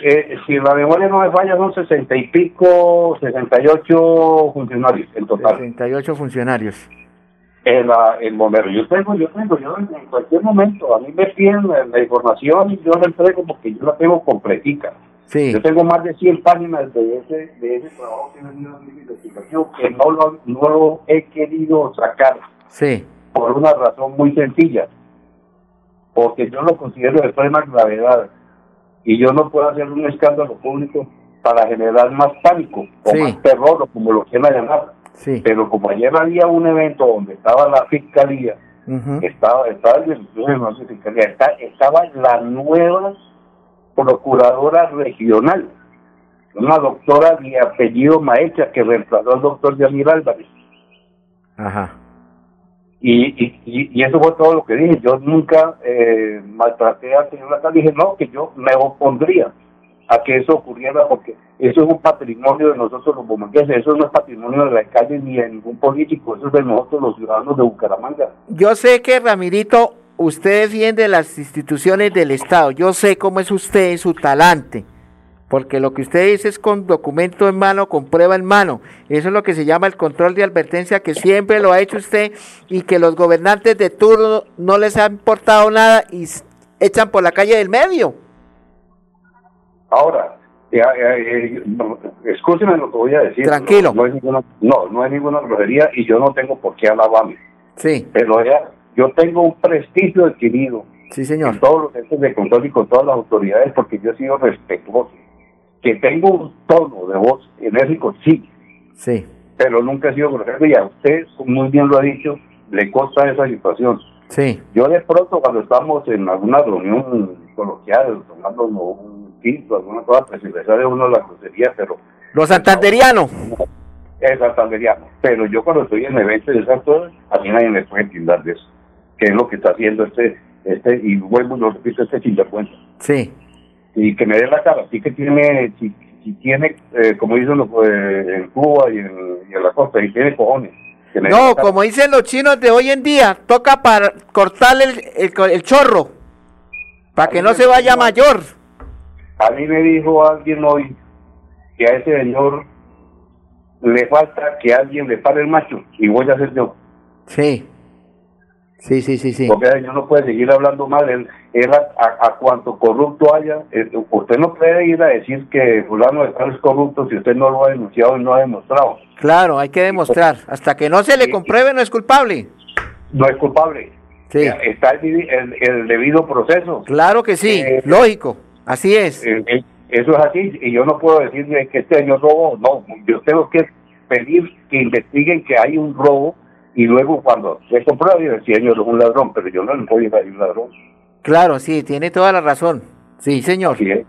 Eh, si la memoria no me falla, son sesenta y pico, sesenta y ocho funcionarios en total. Sesenta y ocho funcionarios. En, la, en bombero. Yo tengo, yo tengo, yo en cualquier momento, a mí me piden la, información y yo la entrego porque yo la tengo completica. Sí. Yo tengo más de 100 páginas de ese, de ese trabajo que he venido mi investigación que no lo, no lo he querido sacar. Sí. Por una razón muy sencilla. Porque yo lo considero de extrema gravedad y yo no puedo hacer un escándalo público para generar más pánico o más terror o como lo quieran llamar. Sí. Pero como ayer había un evento donde estaba la fiscalía, estaba, estaba, estaba, estaba la nueva procuradora regional, una doctora de apellido Maecha que reemplazó al doctor Yamir Álvarez. Ajá. Y, y, y, eso fue todo lo que dije. Yo nunca eh, maltraté al señor Lacal. Dije, no, que yo me opondría a que eso ocurriera porque eso es un patrimonio de nosotros los bomangueses. Eso no es patrimonio de la calle ni de ningún político. Eso es de nosotros los ciudadanos de Bucaramanga. Yo sé que, Ramirito, usted defiende las instituciones del Estado. Yo sé cómo es usted, su talante porque lo que usted dice es con documento en mano, con prueba en mano. Eso es lo que se llama el control de advertencia, que siempre lo ha hecho usted y que los gobernantes de turno no les ha importado nada y echan por la calle del medio. Ahora, eh, eh, escúcheme lo que voy a decir. Tranquilo. No, no, ninguna, no, no hay ninguna grosería y yo no tengo por qué alabarme. Sí. Pero ya, yo tengo un prestigio adquirido. Sí, señor. En todos los entes de control y con todas las autoridades porque yo he sido respetuoso que tengo un tono de voz enérgico, sí. Sí. Pero nunca he sido grosero y a usted, muy bien lo ha dicho, le consta esa situación. Sí. Yo de pronto cuando estamos en alguna reunión coloquial, tomando un tinto, alguna cosa, pues si le sale uno la grosería, pero... Los santanderianos. Es santanderiano. Pero yo cuando estoy en eventos de esas cosas, a mí nadie me puede entender de eso. Que es lo que está haciendo este, este, y vuelvo, lo repito, este sinvergüenza. Sí y que me dé la cara. Sí que tiene, si, tiene, eh, como dicen eh, en Cuba y en, la costa, y tiene cojones. No, como dicen los chinos de hoy en día, toca para cortarle el, el, chorro, para que no se vaya mayor. A mí me dijo alguien hoy que a ese señor le falta que alguien le pare el macho, y voy a hacer yo. Sí. Sí, sí, sí, sí. Porque yo no puede seguir hablando mal. Él, a, cuanto corrupto haya, eh, usted no puede ir a decir que fulano de tal es corrupto si usted no lo ha denunciado y no ha demostrado. Claro, hay que demostrar. Hasta que no se le compruebe, no es culpable. No es culpable. Sí. Eh, está el, el, debido proceso. Claro que sí, eh, lógico. Así es. eso es así. Y yo no puedo decir que este año robó. No, yo tengo que pedir que investiguen que hay un robo y luego cuando se comprueba, dice, sí, señor, es un ladrón, pero yo no le puedo ir a un ladrón. Claro, sí, tiene toda la razón. Sí, señor. es.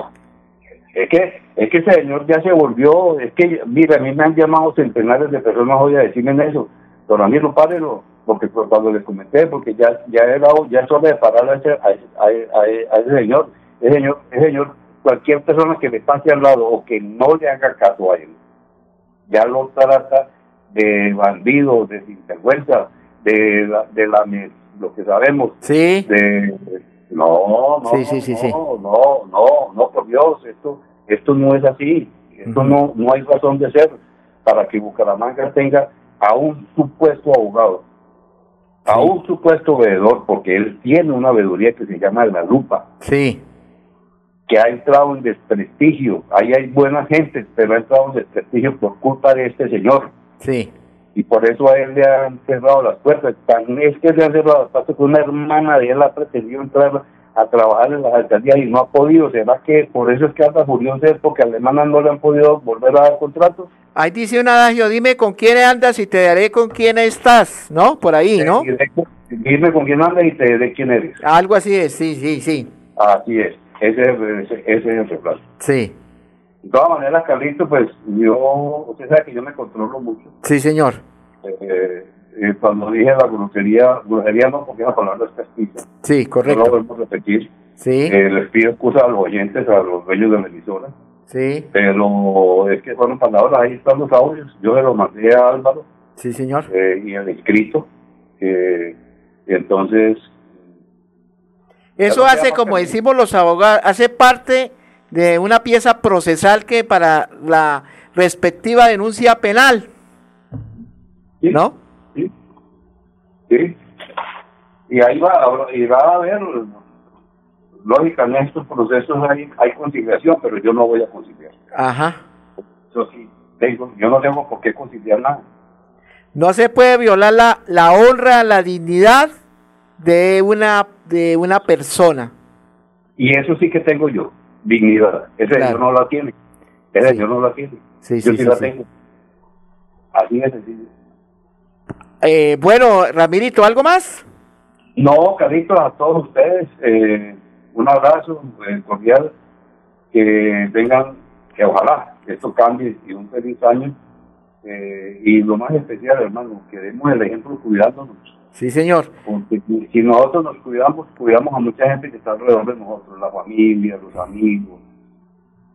que es que ese señor ya se volvió, es que, mira, a mí me han llamado centenares de personas hoy a decirme eso. Don Ramiro, párelo, porque cuando le comenté, porque ya ya era ya es hora de parar a ese, a, ese señor. Ese señor, ese señor, cualquier persona que le pase al lado o que no le haga caso a él, ya lo trata de bandidos, de sinvergüenza, de la, de la lo que sabemos. Sí. De, no, no, no, no, no, no, por Dios, esto, esto no es así, esto no, no hay razón de ser para que Bucaramanga tenga a un supuesto abogado, a un supuesto veedor, porque él tiene una veeduría que se llama la lupa. Sí. Que ha entrado en desprestigio, ahí hay buena gente, pero ha entrado en desprestigio por culpa de este señor. Sí. Y por eso a él le han cerrado las puertas. Tan es que le han cerrado las puertas que una hermana de él ha pretendido entrar a trabajar en las alcaldías y no ha podido. ¿Será que por eso es que anda furioso porque a Alemana no le han podido volver a dar contratos? Ahí dice un adagio, dime con quién andas y te daré con quién estás, ¿no? Por ahí, ¿no? dime con quién andas y te diré quién eres. Algo así es, sí, sí, sí. Así es, ese, ese, ese es el refrán. Sí. De todas maneras, Carlito, pues yo, usted sabe que yo me controlo mucho. Sí, señor. Eh, eh, cuando dije la grosería, grosería no, porque la palabra es castiza. Sí, correcto. No lo a repetir. Sí. Eh, les pido excusa a los oyentes, a los dueños de la emisora. Sí. Pero es que fueron palabras, ahí están los audios. Yo se los mandé a Álvaro. Sí, señor. Eh, y el escrito. y entonces. Eso hace, como decimos los abogados, hace parte de una pieza procesal que para la respectiva denuncia penal. ¿No? Sí. Sí. Y ahí va, y va a haber, lógica, en estos procesos hay, hay conciliación, pero yo no voy a conciliar. Ajá. Yo sí, tengo, yo no tengo por qué conciliar nada. No se puede violar la, la honra, la dignidad de una, de una persona. Y eso sí que tengo yo, dignidad. Ese señor no la tiene. Ese señor no la tiene. Sí, yo sí, sí, la tengo. Así de sencillo. Eh, bueno, Ramirito, ¿algo más? No, Carlitos, a todos ustedes, eh, un abrazo eh, cordial, que vengan, que ojalá esto cambie y un feliz año. Eh, y lo más especial, hermano, que demos el ejemplo cuidándonos. Sí, señor. Porque si nosotros nos cuidamos, cuidamos a mucha gente que está alrededor de nosotros, la familia, los amigos,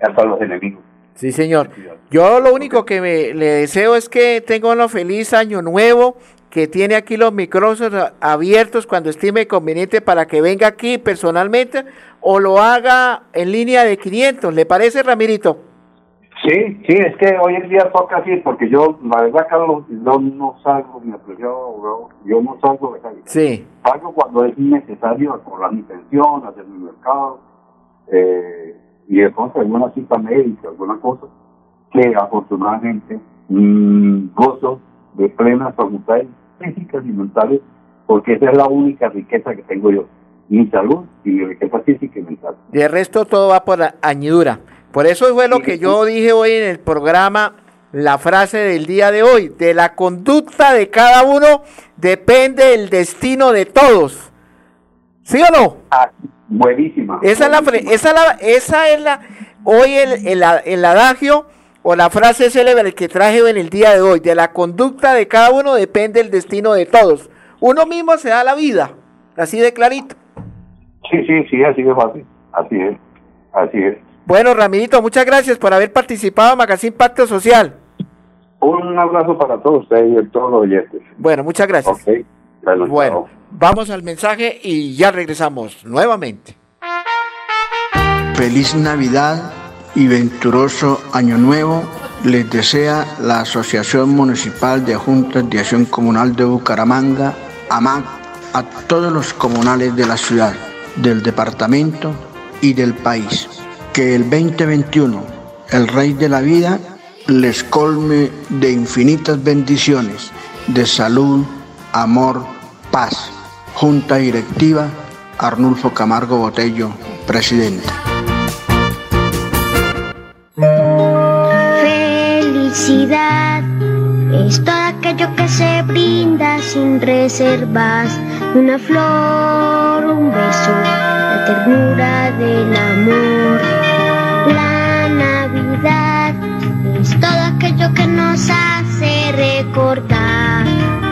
hasta los enemigos. Sí, señor. Yo lo único que me, le deseo es que tenga un feliz año nuevo, que tiene aquí los micrófonos abiertos cuando estime conveniente para que venga aquí personalmente o lo haga en línea de 500. ¿Le parece, Ramirito? Sí, sí, es que hoy en día toca así, porque yo, la verdad, Carlos, no, no salgo, mi apreciado yo no salgo de calle. Sí. Salgo cuando es necesario cobrar mi pensión, hacer mi mercado, eh, y pronto alguna cita médica, alguna cosa, que afortunadamente mmm, gozo de plena facultad físicas y mentales, porque esa es la única riqueza que tengo yo, mi salud y mi riqueza física y mental. De resto todo va por añadidura. Por eso fue lo que yo dije hoy en el programa, la frase del día de hoy, de la conducta de cada uno depende el destino de todos. ¿Sí o no? Ah, buenísima. Esa, buenísima. Es la, esa, la, esa es la, hoy el, el, el adagio o la frase célebre que traje en el día de hoy, de la conducta de cada uno depende el destino de todos. Uno mismo se da la vida, así de clarito. Sí, sí, sí, así es fácil, así es, así es. Bueno, Ramirito, muchas gracias por haber participado en Magazine Pacto Social. Un abrazo para todos ustedes y todos los oyentes. Bueno, muchas gracias. Okay. Bueno, bueno vamos al mensaje y ya regresamos nuevamente. Feliz Navidad y venturoso año nuevo les desea la Asociación Municipal de Juntas de Acción Comunal de Bucaramanga, AMAC, a todos los comunales de la ciudad, del departamento y del país. Que el 2021, el Rey de la Vida, les colme de infinitas bendiciones, de salud, amor, paz. Junta Directiva, Arnulfo Camargo Botello, presidente. Felicidad es todo aquello que se brinda sin reservas. Una flor, un beso, la ternura del amor. Aquello que nos hace recordar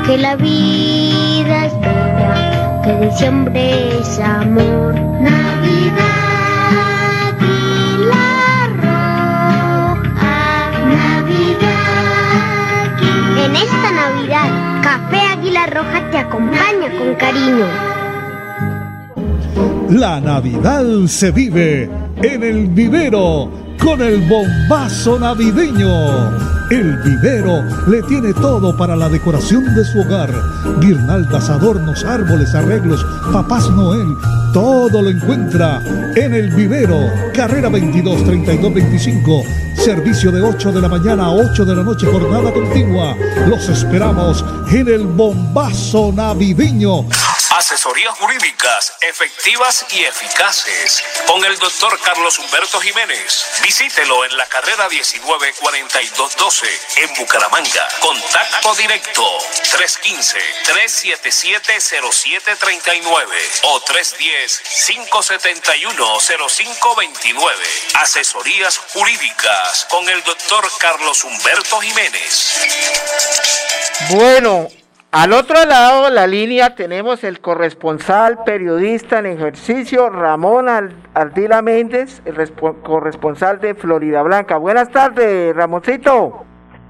que la vida es bella, que diciembre es amor. Navidad. En esta Navidad, Café Águila Roja te acompaña con cariño. La Navidad se vive en el vivero con el bombazo navideño. El vivero le tiene todo para la decoración de su hogar. Guirnaldas, adornos, árboles, arreglos, papás Noel. Todo lo encuentra en el vivero. Carrera 22 32 25. Servicio de 8 de la mañana a 8 de la noche, jornada continua. Los esperamos en el bombazo navideño. Asesorías jurídicas efectivas y eficaces con el doctor Carlos Humberto Jiménez. Visítelo en la carrera 194212 en Bucaramanga. Contacto directo 315-377-0739 o 310-571-0529. Asesorías jurídicas con el doctor Carlos Humberto Jiménez. Bueno, Al otro lado de la línea tenemos el corresponsal periodista en ejercicio, Ramón Ardila Méndez, el corresponsal de Florida Blanca. Buenas tardes, Ramoncito.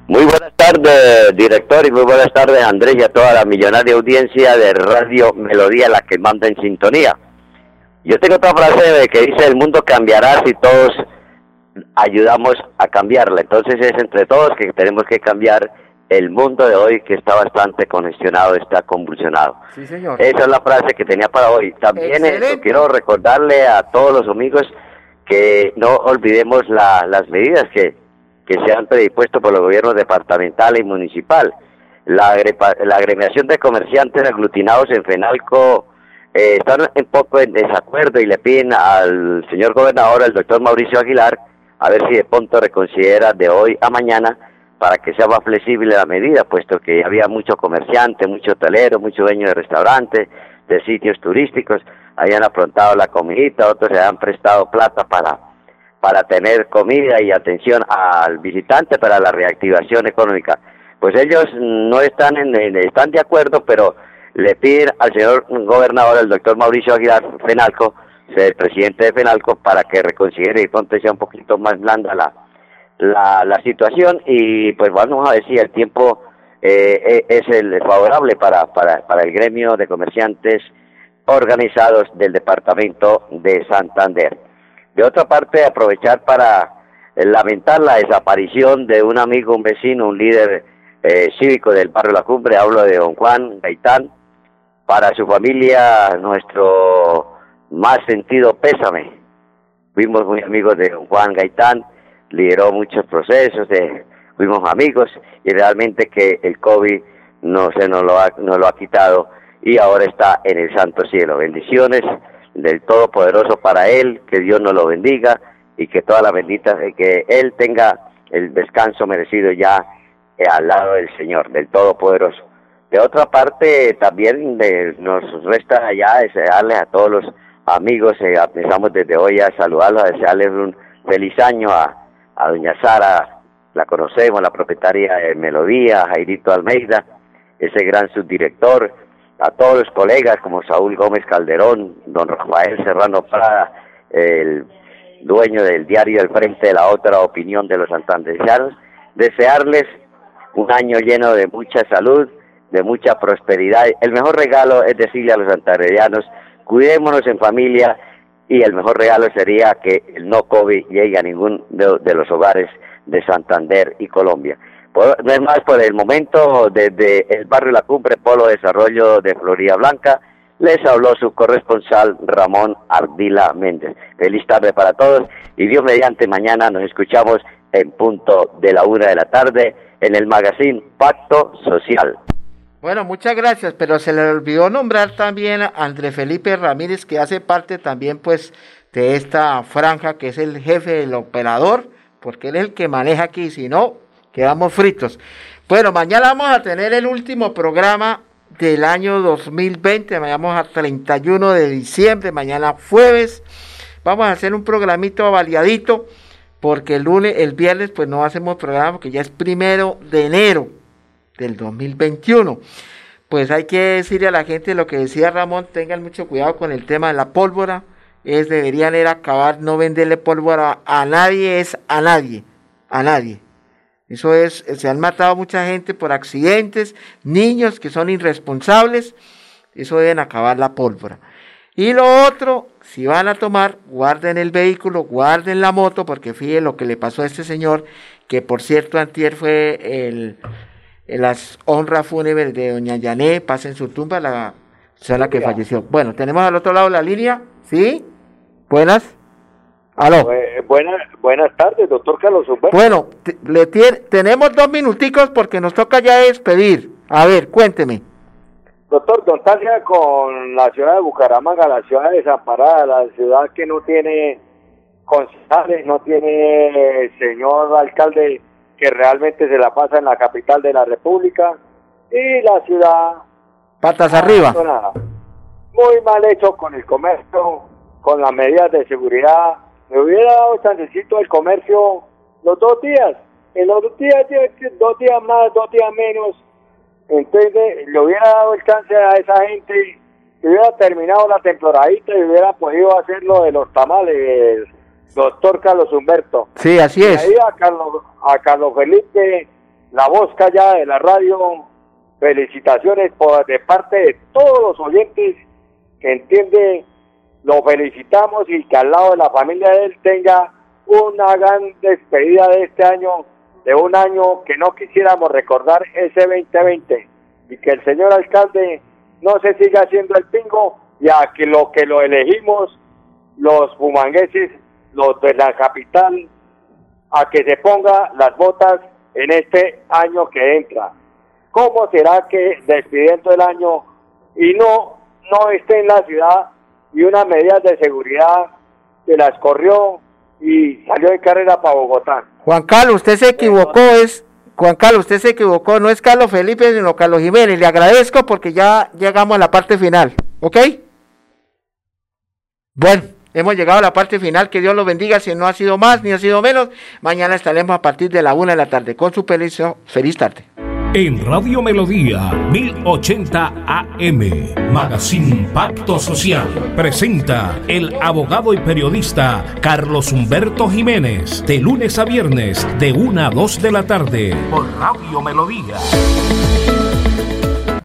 Muy buenas tardes, director, y muy buenas tardes, Andrés, y a toda la millonaria audiencia de Radio Melodía, la que manda en sintonía. Yo tengo otra frase que dice, el mundo cambiará si todos ayudamos a cambiarla. Entonces es entre todos que tenemos que cambiar el mundo de hoy que está bastante congestionado, está convulsionado. Sí, señor. Esa es la frase que tenía para hoy. También quiero recordarle a todos los amigos que no olvidemos las medidas que, que se han predispuesto por los gobiernos departamental y municipal. La, la agremiación de comerciantes aglutinados en FENALCO eh, están un poco en desacuerdo y le piden al señor gobernador, al doctor Mauricio Aguilar, a ver si de pronto reconsidera de hoy a mañana para que sea más flexible la medida, puesto que había mucho comerciante, mucho hotelero, mucho dueño de restaurantes, de sitios turísticos, habían aprontado la comidita, otros se han prestado plata para, para tener comida y atención al visitante para la reactivación económica. Pues ellos no están, en, están de acuerdo, pero le piden al señor gobernador, el doctor Mauricio Aguilar Fenalco, el presidente de Fenalco, para que reconsidere y pronto sea un poquito más blanda la, la, la situación y pues vamos a ver si el tiempo eh, eh, es el favorable para, para, para el gremio de comerciantes organizados del departamento de Santander. De otra parte, aprovechar para lamentar la desaparición de un amigo, un vecino, un líder eh, cívico del barrio La Cumbre, hablo de don Juan Gaitán, para su familia nuestro más sentido pésame. Fuimos muy amigos de don Juan Gaitán, lideró muchos procesos, de, fuimos amigos y realmente que el COVID no se nos lo ha, nos lo ha quitado y ahora está en el santo cielo. Bendiciones del Todopoderoso para él, que Dios nos lo bendiga y que toda la bendita, que él tenga el descanso merecido ya eh, al lado del Señor, del Todopoderoso. De otra parte, también nos resta ya desearle a todos los amigos, eh, empezamos desde hoy a saludarlos, a desearles un feliz año a, a doña Sara, la conocemos, la propietaria de Melodía, Jairito Almeida, ese gran subdirector, a todos los colegas como Saúl Gómez Calderón, don Rafael Serrano Prada, el dueño del diario El Frente de la Otra Opinión de los Santandereanos, desearles un año lleno de mucha salud, de mucha prosperidad. El mejor regalo es decirle a los santandereanos, cuidémonos en familia y el mejor regalo sería que el no COVID llegue a ningún de, los hogares de Santander y Colombia. no es más, por el momento, desde el barrio La Cumbre, Polo Desarrollo de Florida Blanca, les habló su corresponsal Ramón Ardila Méndez. Feliz tarde para todos y Dios mediante mañana nos escuchamos en punto de la una de la tarde en el magazine Pacto Social. Bueno, muchas gracias, pero se le olvidó nombrar también a André Felipe Ramírez, que hace parte también pues de esta franja, que es el jefe del operador, porque él es el que maneja aquí, si no, quedamos fritos. Bueno, mañana vamos a tener el último programa del año 2020, vamos a 31 de diciembre, mañana jueves, vamos a hacer un programito variadito, porque el lunes, el viernes, pues no hacemos programa, porque ya es primero de enero del 2021. Pues hay que decirle a la gente lo que decía Ramón, tengan mucho cuidado con el tema de la pólvora, es deberían acabar, no venderle pólvora a nadie, es a nadie, a nadie. Eso es, se han matado mucha gente por accidentes, niños que son irresponsables, eso deben acabar la pólvora. Y lo otro, si van a tomar, guarden el vehículo, guarden la moto, porque fíjense lo que le pasó a este señor, que por cierto antier fue el, las honras fúnebres de doña Yané, pasen su tumba, la que falleció. Bueno, tenemos al otro lado la línea, ¿sí? Buenas. Aló. buenas, buenas tardes, doctor Carlos Bueno, le tenemos dos minuticos porque nos toca ya despedir. A ver, cuénteme. Doctor, nostalgia con la ciudad de Bucaramanga, la ciudad desamparada, la ciudad que no tiene concejales, no tiene señor alcalde que realmente se la pasa en la capital de la República y la ciudad. Patas arriba. Muy mal hecho con el comercio, con las medidas de seguridad. Me hubiera dado chancecito el comercio los dos días. En los dos días, dos días más, dos días menos, Entonces le hubiera dado el chance a esa gente hubiera terminado la temporadita y hubiera podido hacer lo de los tamales, doctor Carlos Humberto. Sí, así es. Y ahí a Carlos, a Carlos Felipe, la voz callada de la radio, felicitaciones por, de parte de todos los oyentes que entiende, lo felicitamos y que al lado de la familia de él tenga una gran despedida de este año, de un año que no quisiéramos recordar ese 2020 y que el señor alcalde no se siga haciendo el pingo y a que lo que lo elegimos los fumangueses, los de la capital, a que se ponga las botas en este año que entra. ¿Cómo será que despidiendo el año y no, no esté en la ciudad y unas medidas de seguridad se las corrió y salió de carrera para Bogotá? Juan Carlos, usted se equivocó, es Juan Carlos, usted se equivocó, no es Carlos Felipe, sino Carlos Jiménez. Le agradezco porque ya llegamos a la parte final, ¿ok? Bueno, hemos llegado a la parte final. Que Dios lo bendiga. Si no ha sido más ni ha sido menos, mañana estaremos a partir de la una de la tarde. Con su feliz, feliz tarde. En Radio Melodía 1080 AM, Magazine Pacto Social, presenta el abogado y periodista Carlos Humberto Jiménez, de lunes a viernes, de 1 a 2 de la tarde, por Radio Melodía.